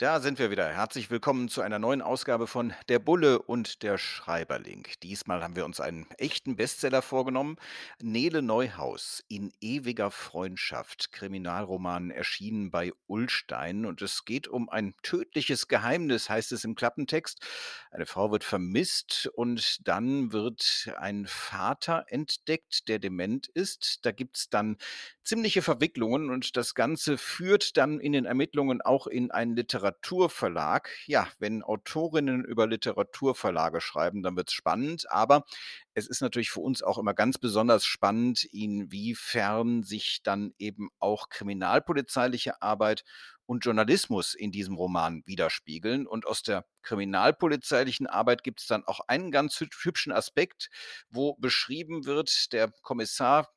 Da sind wir wieder. Herzlich willkommen zu einer neuen Ausgabe von Der Bulle und der Schreiberling. Diesmal haben wir uns einen echten Bestseller vorgenommen. Nele Neuhaus in ewiger Freundschaft. Kriminalroman erschienen bei Ullstein. Und es geht um ein tödliches Geheimnis, heißt es im Klappentext. Eine Frau wird vermisst und dann wird ein Vater entdeckt, der dement ist. Da gibt es dann ziemliche Verwicklungen und das Ganze führt dann in den Ermittlungen auch in ein Literaturverlag. Ja, wenn Autorinnen über Literaturverlage schreiben, dann wird es spannend, aber es ist natürlich für uns auch immer ganz besonders spannend, inwiefern sich dann eben auch kriminalpolizeiliche Arbeit und Journalismus in diesem Roman widerspiegeln. Und aus der kriminalpolizeilichen Arbeit gibt es dann auch einen ganz hübschen Aspekt, wo beschrieben wird, der Kommissar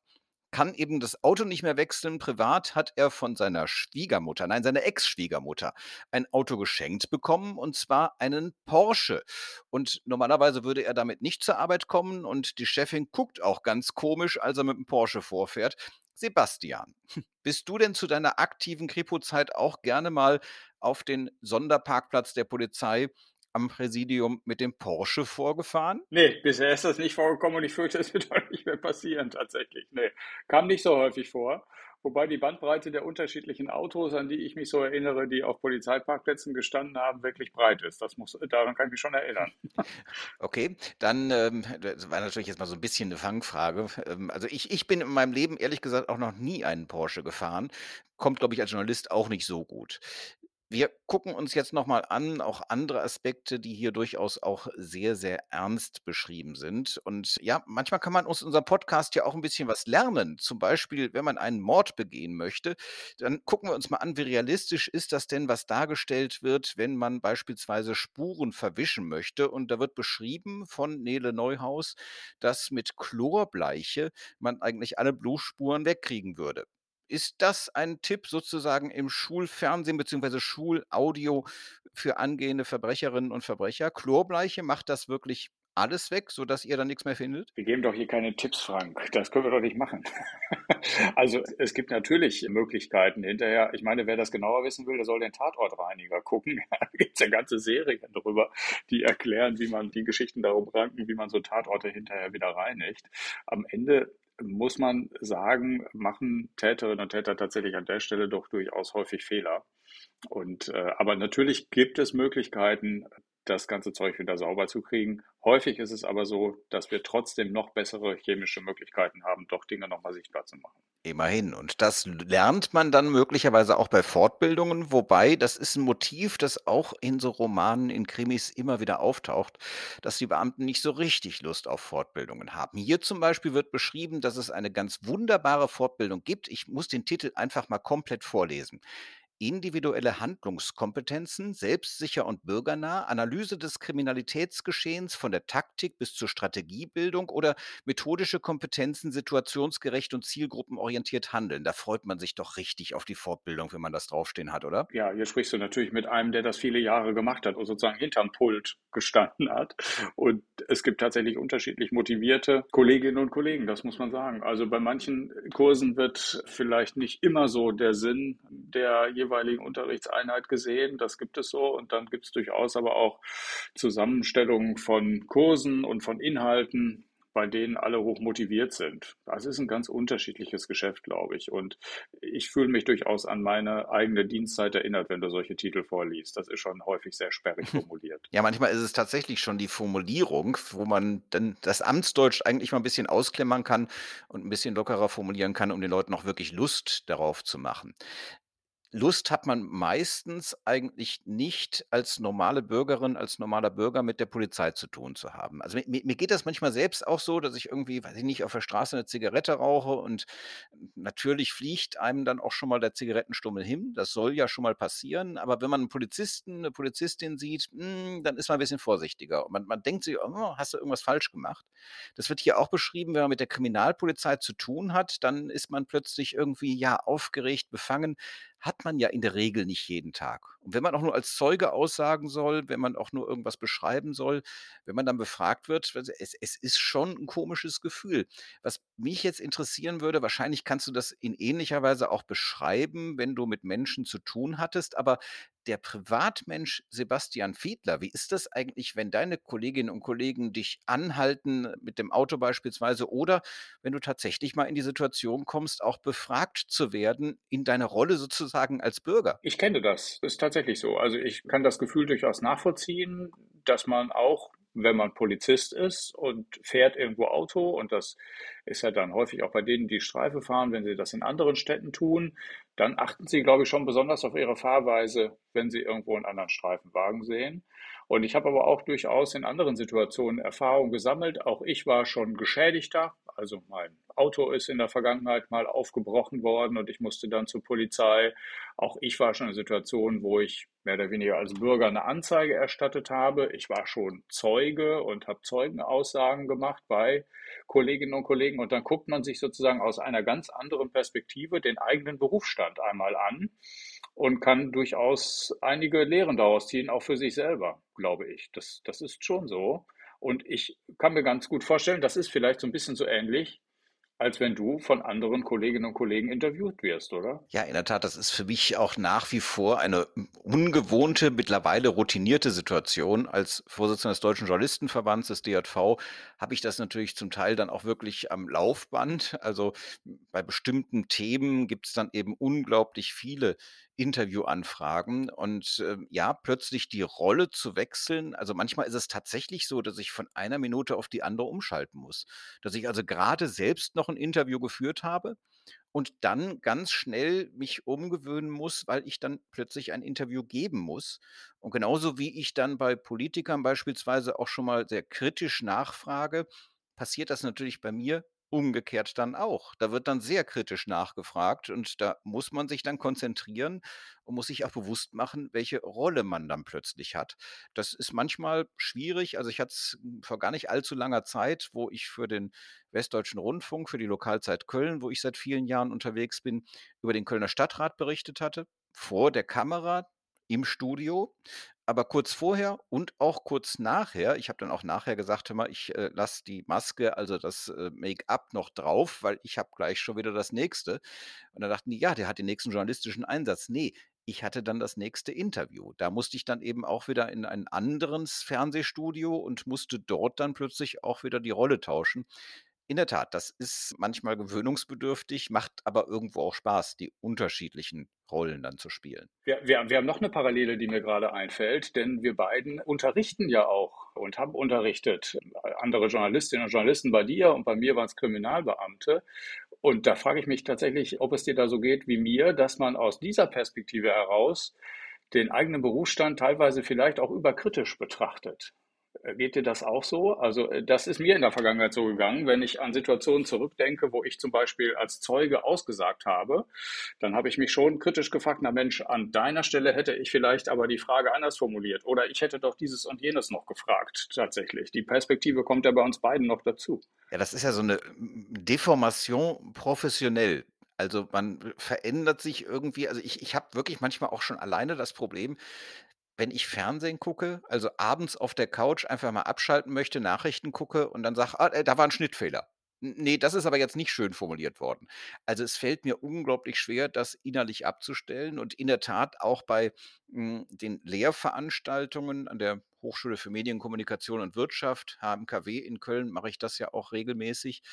kann eben das Auto nicht mehr wechseln. Privat hat er von seiner Schwiegermutter, nein, seiner Ex-Schwiegermutter, ein Auto geschenkt bekommen und zwar einen Porsche. Und normalerweise würde er damit nicht zur Arbeit kommen und die Chefin guckt auch ganz komisch, als er mit dem Porsche vorfährt. Sebastian, bist du denn zu deiner aktiven Kripo-Zeit auch gerne mal auf den Sonderparkplatz der Polizei am Präsidium mit dem Porsche vorgefahren? Nee, bisher ist das nicht vorgekommen und ich fürchte, es wird auch nicht mehr passieren tatsächlich. Nee, kam nicht so häufig vor. Wobei die Bandbreite der unterschiedlichen Autos, an die ich mich so erinnere, die auf Polizeiparkplätzen gestanden haben, wirklich breit ist. Das muss, daran kann ich mich schon erinnern. Okay, dann ähm, das war natürlich jetzt mal so ein bisschen eine Fangfrage. Ähm, also ich, ich bin in meinem Leben ehrlich gesagt auch noch nie einen Porsche gefahren. Kommt, glaube ich, als Journalist auch nicht so gut. Wir gucken uns jetzt nochmal an, auch andere Aspekte, die hier durchaus auch sehr, sehr ernst beschrieben sind. Und ja, manchmal kann man aus unserem Podcast ja auch ein bisschen was lernen. Zum Beispiel, wenn man einen Mord begehen möchte, dann gucken wir uns mal an, wie realistisch ist das denn, was dargestellt wird, wenn man beispielsweise Spuren verwischen möchte. Und da wird beschrieben von Nele Neuhaus, dass mit Chlorbleiche man eigentlich alle Blutspuren wegkriegen würde. Ist das ein Tipp sozusagen im Schulfernsehen bzw. Schulaudio für angehende Verbrecherinnen und Verbrecher? Chlorbleiche macht das wirklich alles weg, sodass ihr dann nichts mehr findet? Wir geben doch hier keine Tipps, Frank. Das können wir doch nicht machen. also es gibt natürlich Möglichkeiten hinterher. Ich meine, wer das genauer wissen will, der soll den Tatortreiniger gucken. Da gibt es ja ganze Serien darüber, die erklären, wie man die Geschichten darum ranken, wie man so Tatorte hinterher wieder reinigt. Am Ende muss man sagen, machen Täterinnen und Täter tatsächlich an der Stelle doch durchaus häufig Fehler. Und äh, aber natürlich gibt es Möglichkeiten, das ganze Zeug wieder sauber zu kriegen. Häufig ist es aber so, dass wir trotzdem noch bessere chemische Möglichkeiten haben, doch Dinge nochmal sichtbar zu machen. Immerhin. Und das lernt man dann möglicherweise auch bei Fortbildungen, wobei das ist ein Motiv, das auch in so Romanen, in Krimis immer wieder auftaucht, dass die Beamten nicht so richtig Lust auf Fortbildungen haben. Hier zum Beispiel wird beschrieben, dass es eine ganz wunderbare Fortbildung gibt. Ich muss den Titel einfach mal komplett vorlesen individuelle Handlungskompetenzen, selbstsicher und bürgernah, Analyse des Kriminalitätsgeschehens von der Taktik bis zur Strategiebildung oder methodische Kompetenzen, situationsgerecht und zielgruppenorientiert handeln. Da freut man sich doch richtig auf die Fortbildung, wenn man das draufstehen hat, oder? Ja, hier sprichst du natürlich mit einem, der das viele Jahre gemacht hat und sozusagen hinterm Pult gestanden hat. Und es gibt tatsächlich unterschiedlich motivierte Kolleginnen und Kollegen, das muss man sagen. Also bei manchen Kursen wird vielleicht nicht immer so der Sinn der jeweiligen Unterrichtseinheit gesehen. Das gibt es so. Und dann gibt es durchaus aber auch Zusammenstellungen von Kursen und von Inhalten, bei denen alle hoch motiviert sind. Das ist ein ganz unterschiedliches Geschäft, glaube ich. Und ich fühle mich durchaus an meine eigene Dienstzeit erinnert, wenn du solche Titel vorliest. Das ist schon häufig sehr sperrig formuliert. Ja, manchmal ist es tatsächlich schon die Formulierung, wo man dann das Amtsdeutsch eigentlich mal ein bisschen ausklemmern kann und ein bisschen lockerer formulieren kann, um den Leuten auch wirklich Lust darauf zu machen. Lust hat man meistens eigentlich nicht als normale Bürgerin, als normaler Bürger mit der Polizei zu tun zu haben. Also mi mir geht das manchmal selbst auch so, dass ich irgendwie, weiß ich nicht, auf der Straße eine Zigarette rauche und natürlich fliegt einem dann auch schon mal der Zigarettenstummel hin. Das soll ja schon mal passieren, aber wenn man einen Polizisten, eine Polizistin sieht, hm, dann ist man ein bisschen vorsichtiger. Und man man denkt sich: „Oh, hast du irgendwas falsch gemacht?“ Das wird hier auch beschrieben, wenn man mit der Kriminalpolizei zu tun hat, dann ist man plötzlich irgendwie, ja, aufgeregt, befangen hat man ja in der Regel nicht jeden Tag. Und wenn man auch nur als Zeuge aussagen soll, wenn man auch nur irgendwas beschreiben soll, wenn man dann befragt wird, es, es ist schon ein komisches Gefühl. Was mich jetzt interessieren würde, wahrscheinlich kannst du das in ähnlicher Weise auch beschreiben, wenn du mit Menschen zu tun hattest, aber der Privatmensch Sebastian Fiedler, wie ist das eigentlich, wenn deine Kolleginnen und Kollegen dich anhalten, mit dem Auto beispielsweise, oder wenn du tatsächlich mal in die Situation kommst, auch befragt zu werden in deiner Rolle sozusagen als Bürger? Ich kenne das. Das ist tatsächlich so. Also ich kann das Gefühl durchaus nachvollziehen, dass man auch wenn man Polizist ist und fährt irgendwo Auto, und das ist ja dann häufig auch bei denen, die Streife fahren, wenn sie das in anderen Städten tun, dann achten sie, glaube ich, schon besonders auf ihre Fahrweise, wenn sie irgendwo einen anderen Streifenwagen sehen. Und ich habe aber auch durchaus in anderen Situationen Erfahrung gesammelt. Auch ich war schon Geschädigter. Also mein Auto ist in der Vergangenheit mal aufgebrochen worden und ich musste dann zur Polizei. Auch ich war schon in Situationen, wo ich mehr oder weniger als Bürger eine Anzeige erstattet habe. Ich war schon Zeuge und habe Zeugenaussagen gemacht bei Kolleginnen und Kollegen. Und dann guckt man sich sozusagen aus einer ganz anderen Perspektive den eigenen Berufsstand einmal an und kann durchaus einige Lehren daraus ziehen, auch für sich selber, glaube ich. Das, das ist schon so. Und ich kann mir ganz gut vorstellen, das ist vielleicht so ein bisschen so ähnlich als wenn du von anderen Kolleginnen und Kollegen interviewt wirst, oder? Ja, in der Tat, das ist für mich auch nach wie vor eine ungewohnte, mittlerweile routinierte Situation. Als Vorsitzender des Deutschen Journalistenverbands des DJV habe ich das natürlich zum Teil dann auch wirklich am Laufband. Also bei bestimmten Themen gibt es dann eben unglaublich viele Interviewanfragen und, ähm, ja, plötzlich die Rolle zu wechseln also, manchmal ist es tatsächlich so, dass ich von einer Minute auf die andere umschalten muss. Dass ich also gerade selbst noch ein Interview geführt habe und dann ganz schnell mich umgewöhnen muss, weil ich dann plötzlich ein Interview geben muss. Und genauso wie ich dann bei Politikern beispielsweise auch schon mal sehr kritisch nachfrage, passiert das natürlich bei mir Umgekehrt dann auch. Da wird dann sehr kritisch nachgefragt und da muss man sich dann konzentrieren und muss sich auch bewusst machen, welche Rolle man dann plötzlich hat. Das ist manchmal schwierig. Also ich hatte es vor gar nicht allzu langer Zeit, wo ich für den Westdeutschen Rundfunk, für die Lokalzeit Köln, wo ich seit vielen Jahren unterwegs bin, über den Kölner Stadtrat berichtet hatte. Vor der Kamera, im Studio. Aber kurz vorher und auch kurz nachher ich habe dann auch nachher gesagt: „Hör mal, ich, äh, lasse die Maske, also das, äh, Make-up noch drauf, weil ich habe gleich schon wieder das Nächste.“ Und dann dachten die: „Ja, der hat den nächsten journalistischen Einsatz.“ Ne, ich hatte dann das nächste Interview. Da musste ich dann eben auch wieder in ein anderes Fernsehstudio und musste dort dann plötzlich auch wieder die Rolle tauschen. In der Tat, das ist manchmal gewöhnungsbedürftig, macht aber irgendwo auch Spaß, die unterschiedlichen Rollen dann zu spielen. Wir, wir, wir haben noch eine Parallele, die mir gerade einfällt, denn wir beiden unterrichten ja auch und haben unterrichtet. Andere Journalistinnen und Journalisten bei dir und bei mir waren es Kriminalbeamte. Und da frage ich mich tatsächlich, ob es dir da so geht wie mir, dass man aus dieser Perspektive heraus den eigenen Berufsstand teilweise vielleicht auch überkritisch betrachtet. Geht dir das auch so? Also äh, das ist mir in der Vergangenheit so gegangen, wenn ich an Situationen zurückdenke, wo ich zum Beispiel als Zeuge ausgesagt habe, dann habe ich mich schon kritisch gefragt, na Mensch, an deiner Stelle hätte ich vielleicht aber die Frage anders formuliert oder ich hätte doch dieses und jenes noch gefragt tatsächlich. Die Perspektive kommt ja bei uns beiden noch dazu. Ja, das ist ja so eine Deformation professionell. Also man verändert sich irgendwie. Also ich, ich habe wirklich manchmal auch schon alleine das Problem, wenn ich Fernsehen gucke, also abends auf der Couch einfach mal abschalten möchte, Nachrichten gucke und dann sage: „Ah, äh, da war ein Schnittfehler. N ne, das ist aber jetzt nicht schön formuliert worden.“ Also, es fällt mir unglaublich schwer, das innerlich abzustellen und in der Tat auch bei, hm, den Lehrveranstaltungen an der Hochschule für Medien, Kommunikation und Wirtschaft, HMKW in Köln, mache ich das ja auch regelmäßig,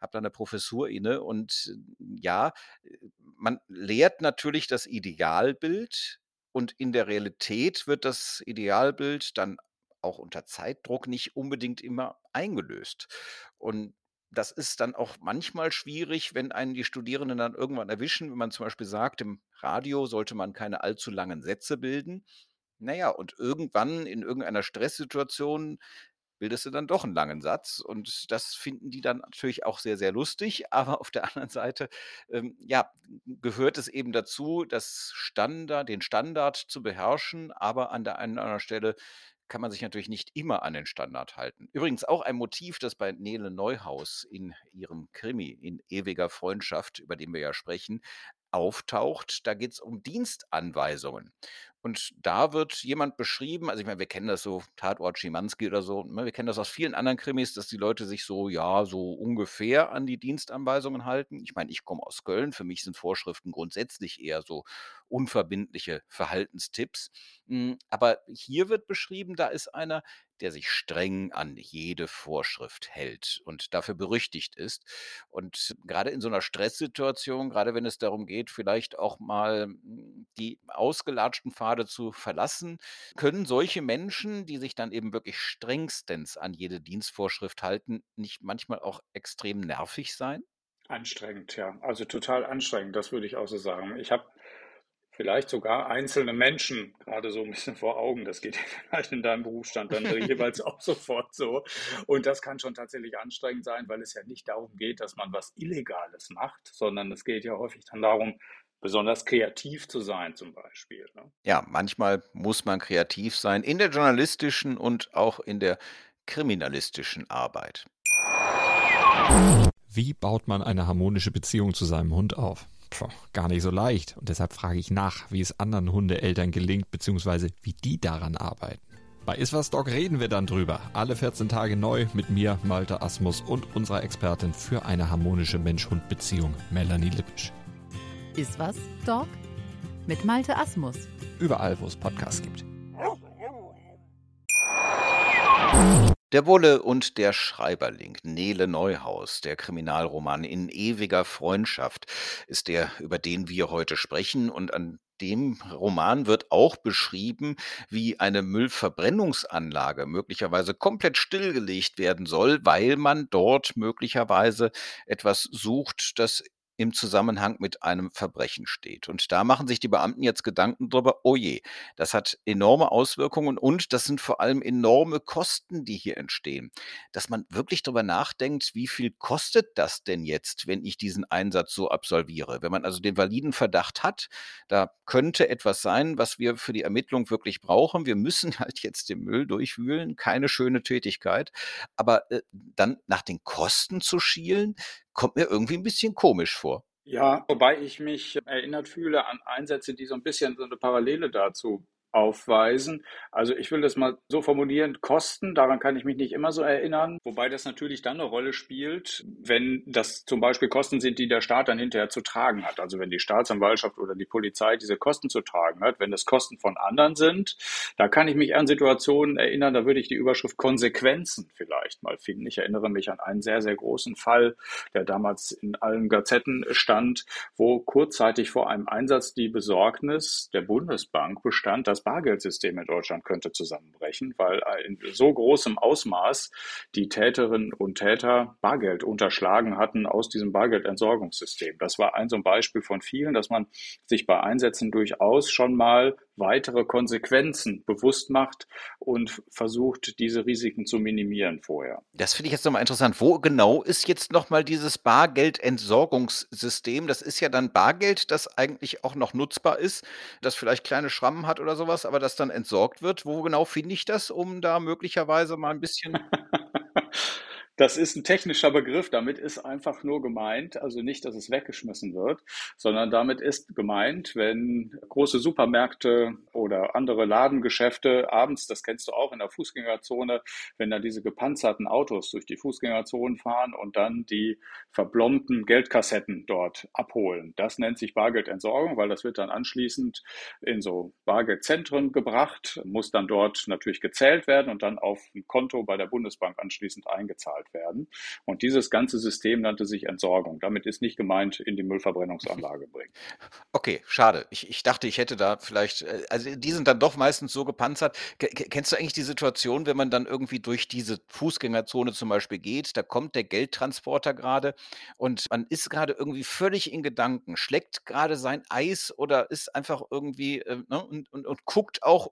habe da eine Professur inne und äh, ja, äh, man lehrt natürlich das Idealbild und in der Realität wird das Idealbild dann auch unter Zeitdruck nicht unbedingt immer eingelöst. Und das ist dann auch manchmal schwierig, wenn einen die Studierenden dann irgendwann erwischen, wenn man zum Beispiel sagt, im Radio sollte man keine allzu langen Sätze bilden. Naja, und irgendwann in irgendeiner Stresssituation bildest du dann doch einen langen Satz und das finden die dann natürlich auch sehr, sehr lustig, aber auf der anderen Seite, ähm, ja, gehört es eben dazu, das Standard den Standard zu beherrschen, aber an der einen oder anderen Stelle kann man sich natürlich nicht immer an den Standard halten. Übrigens auch ein Motiv, das bei Nele Neuhaus in ihrem Krimi in ewiger Freundschaft, über den wir ja sprechen, auftaucht. Da geht es um Dienstanweisungen. Und da wird jemand beschrieben, also ich meine, wir kennen das so, Tatort Schimanski oder so, ne, wir kennen das aus vielen anderen Krimis, dass die Leute sich so, ja, so ungefähr an die Dienstanweisungen halten. Ich meine, ich komme aus Köln, für mich sind Vorschriften grundsätzlich eher so unverbindliche Verhaltenstipps. Hm, aber hier wird beschrieben, da ist einer, der sich streng an jede Vorschrift hält und dafür berüchtigt ist. Und gerade in so einer Stresssituation, gerade wenn es darum geht, vielleicht auch mal hm, die ausgelatschten Pfade zu verlassen, können solche Menschen, die sich dann eben wirklich strengstens an jede Dienstvorschrift halten, nicht manchmal auch extrem nervig sein? Anstrengend, ja. Also total anstrengend, das würde ich auch so sagen. Ich habe vielleicht sogar einzelne Menschen gerade so ein bisschen vor Augen. Das geht halt in deinem Berufsstand dann jeweils auch sofort so. Und das kann schon tatsächlich anstrengend sein, weil es ja nicht darum geht, dass man was Illegales macht, sondern es geht ja häufig dann darum, besonders kreativ zu sein zum Beispiel. Ne? Ja, manchmal muss man kreativ sein in der journalistischen und auch in der kriminalistischen Arbeit. Wie baut man eine harmonische Beziehung zu seinem Hund auf? Puh, gar nicht so leicht. Und deshalb frage ich nach, wie es anderen Hundeeltern gelingt, beziehungsweise wie die daran arbeiten. Bei Iswas Dog reden wir dann drüber. Alle 14 Tage neu mit mir, Malte Asmus und unserer Expertin für eine harmonische Mensch-Hund-Beziehung, Melanie Lippisch. Iswas Dog mit Malte Asmus. Überall, wo es Podcasts gibt. Der Bulle und der Schreiberling, Nele Neuhaus, der Kriminalroman in ewiger Freundschaft, ist der, über den wir heute sprechen. Und an dem Roman wird auch beschrieben, wie eine Müllverbrennungsanlage möglicherweise komplett stillgelegt werden soll, weil man dort möglicherweise etwas sucht, das im Zusammenhang mit einem Verbrechen steht. Und da machen sich die Beamten jetzt Gedanken drüber, oh je, das hat enorme Auswirkungen und das sind vor allem enorme Kosten, die hier entstehen. Dass man wirklich drüber nachdenkt, wie viel kostet das denn jetzt, wenn ich diesen Einsatz so absolviere? Wenn man also den validen Verdacht hat, da könnte etwas sein, was wir für die Ermittlung wirklich brauchen. Wir müssen halt jetzt den Müll durchwühlen, keine schöne Tätigkeit. Aber äh, dann nach den Kosten zu schielen, kommt mir irgendwie ein bisschen komisch vor. Ja, wobei ich mich erinnert fühle an Einsätze, die so ein bisschen so eine Parallele dazu aufweisen. Also ich will das mal so formulieren, Kosten, daran kann ich mich nicht immer so erinnern, wobei das natürlich dann eine Rolle spielt, wenn das zum Beispiel Kosten sind, die der Staat dann hinterher zu tragen hat. Also wenn die Staatsanwaltschaft oder die Polizei diese Kosten zu tragen hat, wenn das Kosten von anderen sind, da kann ich mich an Situationen erinnern, da würde ich die Überschrift Konsequenzen vielleicht mal finden. Ich erinnere mich an einen sehr, sehr großen Fall, der damals in allen Gazetten stand, wo kurzzeitig vor einem Einsatz die Besorgnis der Bundesbank bestand, dass das Bargeldsystem in Deutschland könnte zusammenbrechen, weil in so großem Ausmaß die Täterinnen und Täter Bargeld unterschlagen hatten aus diesem Bargeldentsorgungssystem. Das war ein so ein Beispiel von vielen, dass man sich bei Einsätzen durchaus schon mal weitere Konsequenzen bewusst macht und versucht, diese Risiken zu minimieren vorher. Das finde ich jetzt nochmal interessant. Wo genau ist jetzt nochmal dieses Bargeldentsorgungssystem? Das ist ja dann Bargeld, das eigentlich auch noch nutzbar ist, das vielleicht kleine Schrammen hat oder sowas, aber das dann entsorgt wird. Wo genau finde ich das, um da möglicherweise mal ein bisschen Das ist ein technischer Begriff. Damit ist einfach nur gemeint, also nicht, dass es weggeschmissen wird, sondern damit ist gemeint, wenn große Supermärkte oder andere Ladengeschäfte abends, das kennst du auch in der Fußgängerzone, wenn da diese gepanzerten Autos durch die Fußgängerzonen fahren und dann die verblombten Geldkassetten dort abholen. Das nennt sich Bargeldentsorgung, weil das wird dann anschließend in so Bargeldzentren gebracht, muss dann dort natürlich gezählt werden und dann auf ein Konto bei der Bundesbank anschließend eingezahlt werden. Und dieses ganze System nannte sich Entsorgung. Damit ist nicht gemeint, in die Müllverbrennungsanlage bringen. Okay, schade. Ich, ich dachte, ich hätte da vielleicht, äh, also die sind dann doch meistens so gepanzert. K kennst du eigentlich die Situation, wenn man dann irgendwie durch diese Fußgängerzone zum Beispiel geht, da kommt der Geldtransporter gerade und man ist gerade irgendwie völlig in Gedanken, schlägt gerade sein Eis oder ist einfach irgendwie äh, ne, und, und, und guckt auch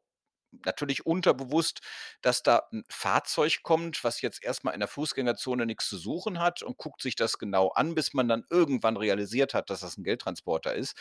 natürlich unterbewusst, dass da ein Fahrzeug kommt, was jetzt erstmal in der Fußgängerzone nichts zu suchen hat und guckt sich das genau an, bis man dann irgendwann realisiert hat, dass das ein Geldtransporter ist.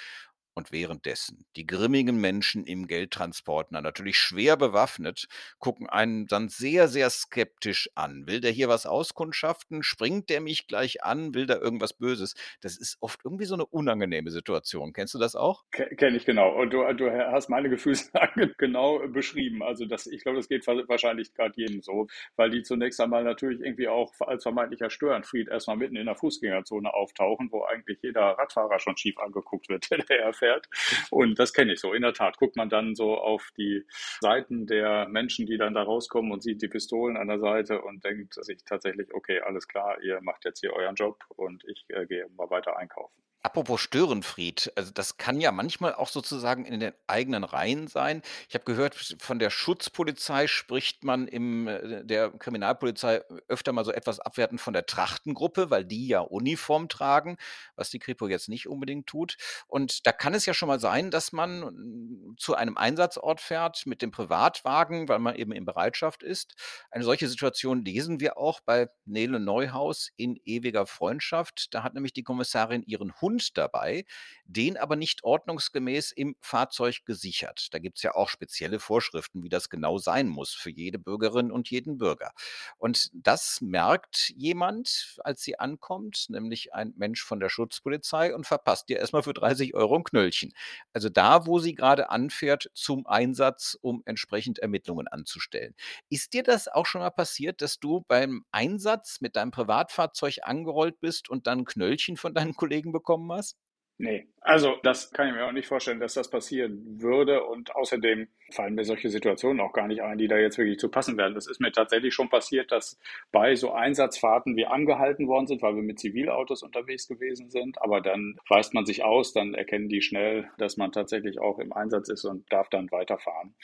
Und währenddessen die grimmigen Menschen im Geldtransporter, natürlich schwer bewaffnet, gucken einen dann sehr, sehr skeptisch an. Will der hier was auskundschaften? Springt der mich gleich an? Will der irgendwas Böses? Das ist oft irgendwie so eine unangenehme Situation. Kennst du das auch? Kenne ich genau. Und du, du hast meine Gefühlslage genau beschrieben. Also das, ich glaube, das geht wahrscheinlich gerade jedem so, weil die zunächst einmal natürlich irgendwie auch als vermeintlicher Störenfried erstmal mitten in der Fußgängerzone auftauchen, wo eigentlich jeder Radfahrer schon schief angeguckt wird, der erfährt fährt. Und das kenne ich so. In der Tat guckt man dann so auf die Seiten der Menschen, die dann da rauskommen und sieht die Pistolen an der Seite und denkt sich tatsächlich, okay, alles klar, ihr macht jetzt hier euren Job und ich äh, gehe mal weiter einkaufen. Apropos Störenfried, also das kann ja manchmal auch sozusagen in den eigenen Reihen sein. Ich habe gehört, von der Schutzpolizei spricht man im äh, der Kriminalpolizei öfter mal so etwas abwertend von der Trachtengruppe, weil die ja Uniform tragen, was die Kripo jetzt nicht unbedingt tut. Und da kann es ja schon mal sein, dass man mm, zu einem Einsatzort fährt mit dem Privatwagen, weil man eben in Bereitschaft ist. Eine solche Situation lesen wir auch bei Nele Neuhaus in ewiger Freundschaft. Da hat nämlich die Kommissarin ihren Hund Hund dabei, den aber nicht ordnungsgemäß im Fahrzeug gesichert. Da gibt es ja auch spezielle Vorschriften, wie das genau sein muss für jede Bürgerin und jeden Bürger. Und das merkt jemand, als sie ankommt, nämlich ein Mensch von der Schutzpolizei und verpasst ihr erstmal für 30 Euro ein Knöllchen. Also da, wo sie gerade anfährt zum Einsatz, um entsprechend Ermittlungen anzustellen. Ist dir das auch schon mal passiert, dass du beim Einsatz mit deinem Privatfahrzeug angerollt bist und dann Knöllchen von deinen Kollegen bekommen bekommen hast? Nee, also das kann ich mir auch nicht vorstellen, dass das passieren würde. Und außerdem fallen mir solche Situationen auch gar nicht ein, die da jetzt wirklich zu passen werden. Das ist mir tatsächlich schon passiert, dass bei so Einsatzfahrten wir angehalten worden sind, weil wir mit Zivilautos unterwegs gewesen sind. Aber dann weist man sich aus, dann erkennen die schnell, dass man tatsächlich auch im Einsatz ist und darf dann weiterfahren.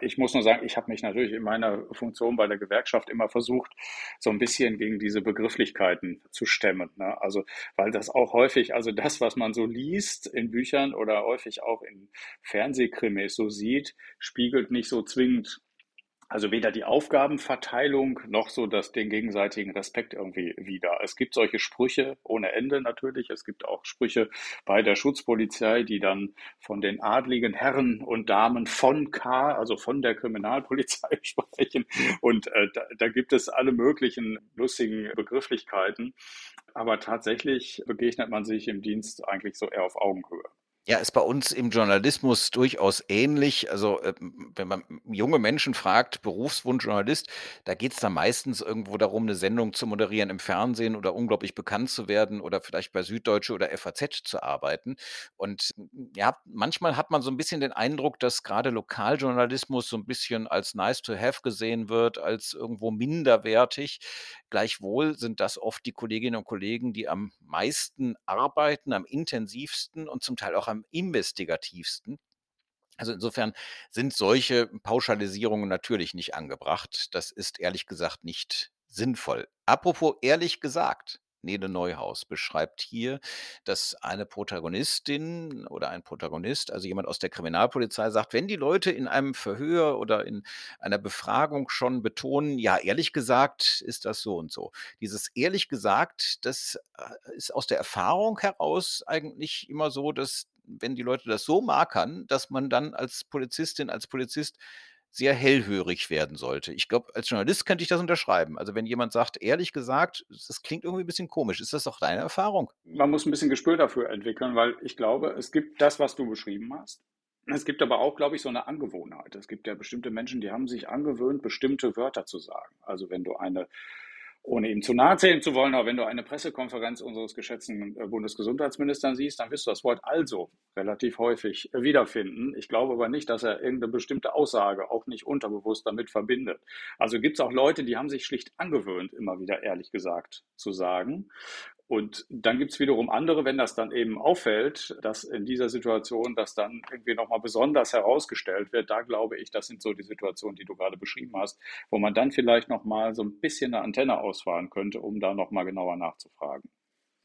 Ich muss nur sagen, ich habe mich natürlich in meiner Funktion bei der Gewerkschaft immer versucht, so ein bisschen gegen diese Begrifflichkeiten zu stemmen. Ne? Also, weil das auch häufig, also das, was man so liest in Büchern oder häufig auch in Fernsehkrimis so sieht, spiegelt nicht so zwingend also weder die Aufgabenverteilung noch so das, den gegenseitigen Respekt irgendwie wieder. Es gibt solche Sprüche ohne Ende natürlich. Es gibt auch Sprüche bei der Schutzpolizei, die dann von den adligen Herren und Damen von K, also von der Kriminalpolizei sprechen. Und äh, da, da gibt es alle möglichen lustigen Begrifflichkeiten. Aber tatsächlich begegnet man sich im Dienst eigentlich so eher auf Augenhöhe. Ja, ist bei uns im Journalismus durchaus ähnlich. Also, äh, wenn man junge Menschen fragt, Berufswunsch Journalist, da geht es dann meistens irgendwo darum, eine Sendung zu moderieren im Fernsehen oder unglaublich bekannt zu werden oder vielleicht bei Süddeutsche oder FAZ zu arbeiten. Und ja, manchmal hat man so ein bisschen den Eindruck, dass gerade Lokaljournalismus so ein bisschen als nice to have gesehen wird, als irgendwo minderwertig. Gleichwohl sind das oft die Kolleginnen und Kollegen, die am meisten arbeiten, am intensivsten und zum Teil auch am investigativsten. Also insofern sind solche Pauschalisierungen natürlich nicht angebracht. Das ist ehrlich gesagt nicht sinnvoll. Apropos ehrlich gesagt, Nele Neuhaus beschreibt hier, dass eine Protagonistin oder ein Protagonist, also jemand aus der Kriminalpolizei, sagt, wenn die Leute in einem Verhör oder in einer Befragung schon betonen, ja, ehrlich gesagt ist das so und so. Dieses ehrlich gesagt, das äh, ist aus der Erfahrung heraus eigentlich immer so, dass wenn die Leute das so markern, dass man dann als Polizistin, als Polizist sehr hellhörig werden sollte. Ich glaube, als Journalist könnte ich das unterschreiben. Also wenn jemand sagt, ehrlich gesagt, das klingt irgendwie ein bisschen komisch. Ist das doch deine Erfahrung? Man muss ein bisschen Gespür dafür entwickeln, weil ich glaube, es gibt das, was du beschrieben hast. Es gibt aber auch, glaube ich, so eine Angewohnheit. Es gibt ja bestimmte Menschen, die haben sich angewöhnt, bestimmte Wörter zu sagen. Also wenn du eine ohne ihm zu nahe zählen zu wollen, aber wenn du eine Pressekonferenz unseres geschätzten äh, Bundesgesundheitsministers siehst, dann wirst du das Wort also relativ häufig äh, wiederfinden. Ich glaube aber nicht, dass er irgendeine bestimmte Aussage auch nicht unterbewusst damit verbindet. Also gibt es auch Leute, die haben sich schlicht angewöhnt, immer wieder ehrlich gesagt zu sagen. Und dann gibt es wiederum andere, wenn das dann eben auffällt, dass in dieser Situation das dann irgendwie nochmal besonders herausgestellt wird, da glaube ich, das sind so die Situationen, die du gerade beschrieben hast, wo man dann vielleicht nochmal so ein bisschen eine Antenne ausfahren könnte, um da nochmal genauer nachzufragen.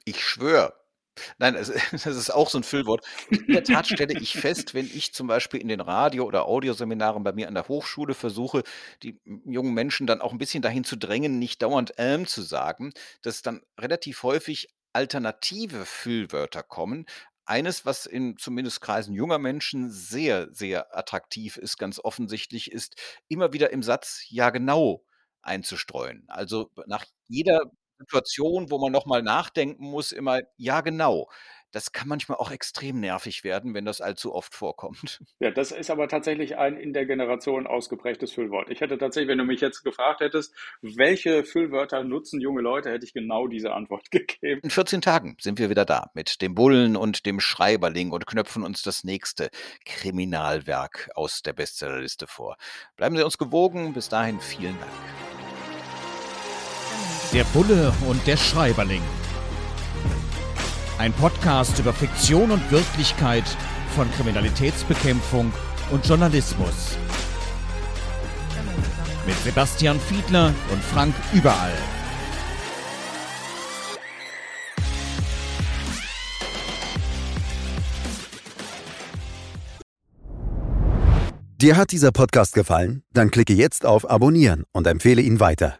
Ich schwöre, Nein, das ist auch so ein Füllwort. In der Tat stelle ich fest, wenn ich zum Beispiel in den Radio- oder Audioseminaren bei mir an der Hochschule versuche, die jungen Menschen dann auch ein bisschen dahin zu drängen, nicht dauernd ähm zu sagen, dass dann relativ häufig alternative Füllwörter kommen. Eines, was in zumindest Kreisen junger Menschen sehr, sehr attraktiv ist, ganz offensichtlich, ist immer wieder im Satz ja genau einzustreuen. Also nach jeder Situation, wo man noch mal nachdenken muss, immer: „Ja, genau.“ Das kann manchmal auch extrem nervig werden, wenn das allzu oft vorkommt. Ja, das ist aber tatsächlich ein in der Generation ausgeprägtes Füllwort. Ich hätte tatsächlich, wenn du mich jetzt gefragt hättest, welche Füllwörter nutzen junge Leute, hätte ich genau diese Antwort gegeben. In 14 Tagen sind wir wieder da mit dem Bullen und dem Schreiberling und knöpfen uns das nächste Kriminalwerk aus der Bestsellerliste vor. Bleiben Sie uns gewogen. Bis dahin vielen Dank. Der Bulle und der Schreiberling. Ein Podcast über Fiktion und Wirklichkeit von Kriminalitätsbekämpfung und Journalismus. Mit Sebastian Fiedler und Frank Überall. Dir hat dieser Podcast gefallen? Dann klicke jetzt auf Abonnieren und empfehle ihn weiter.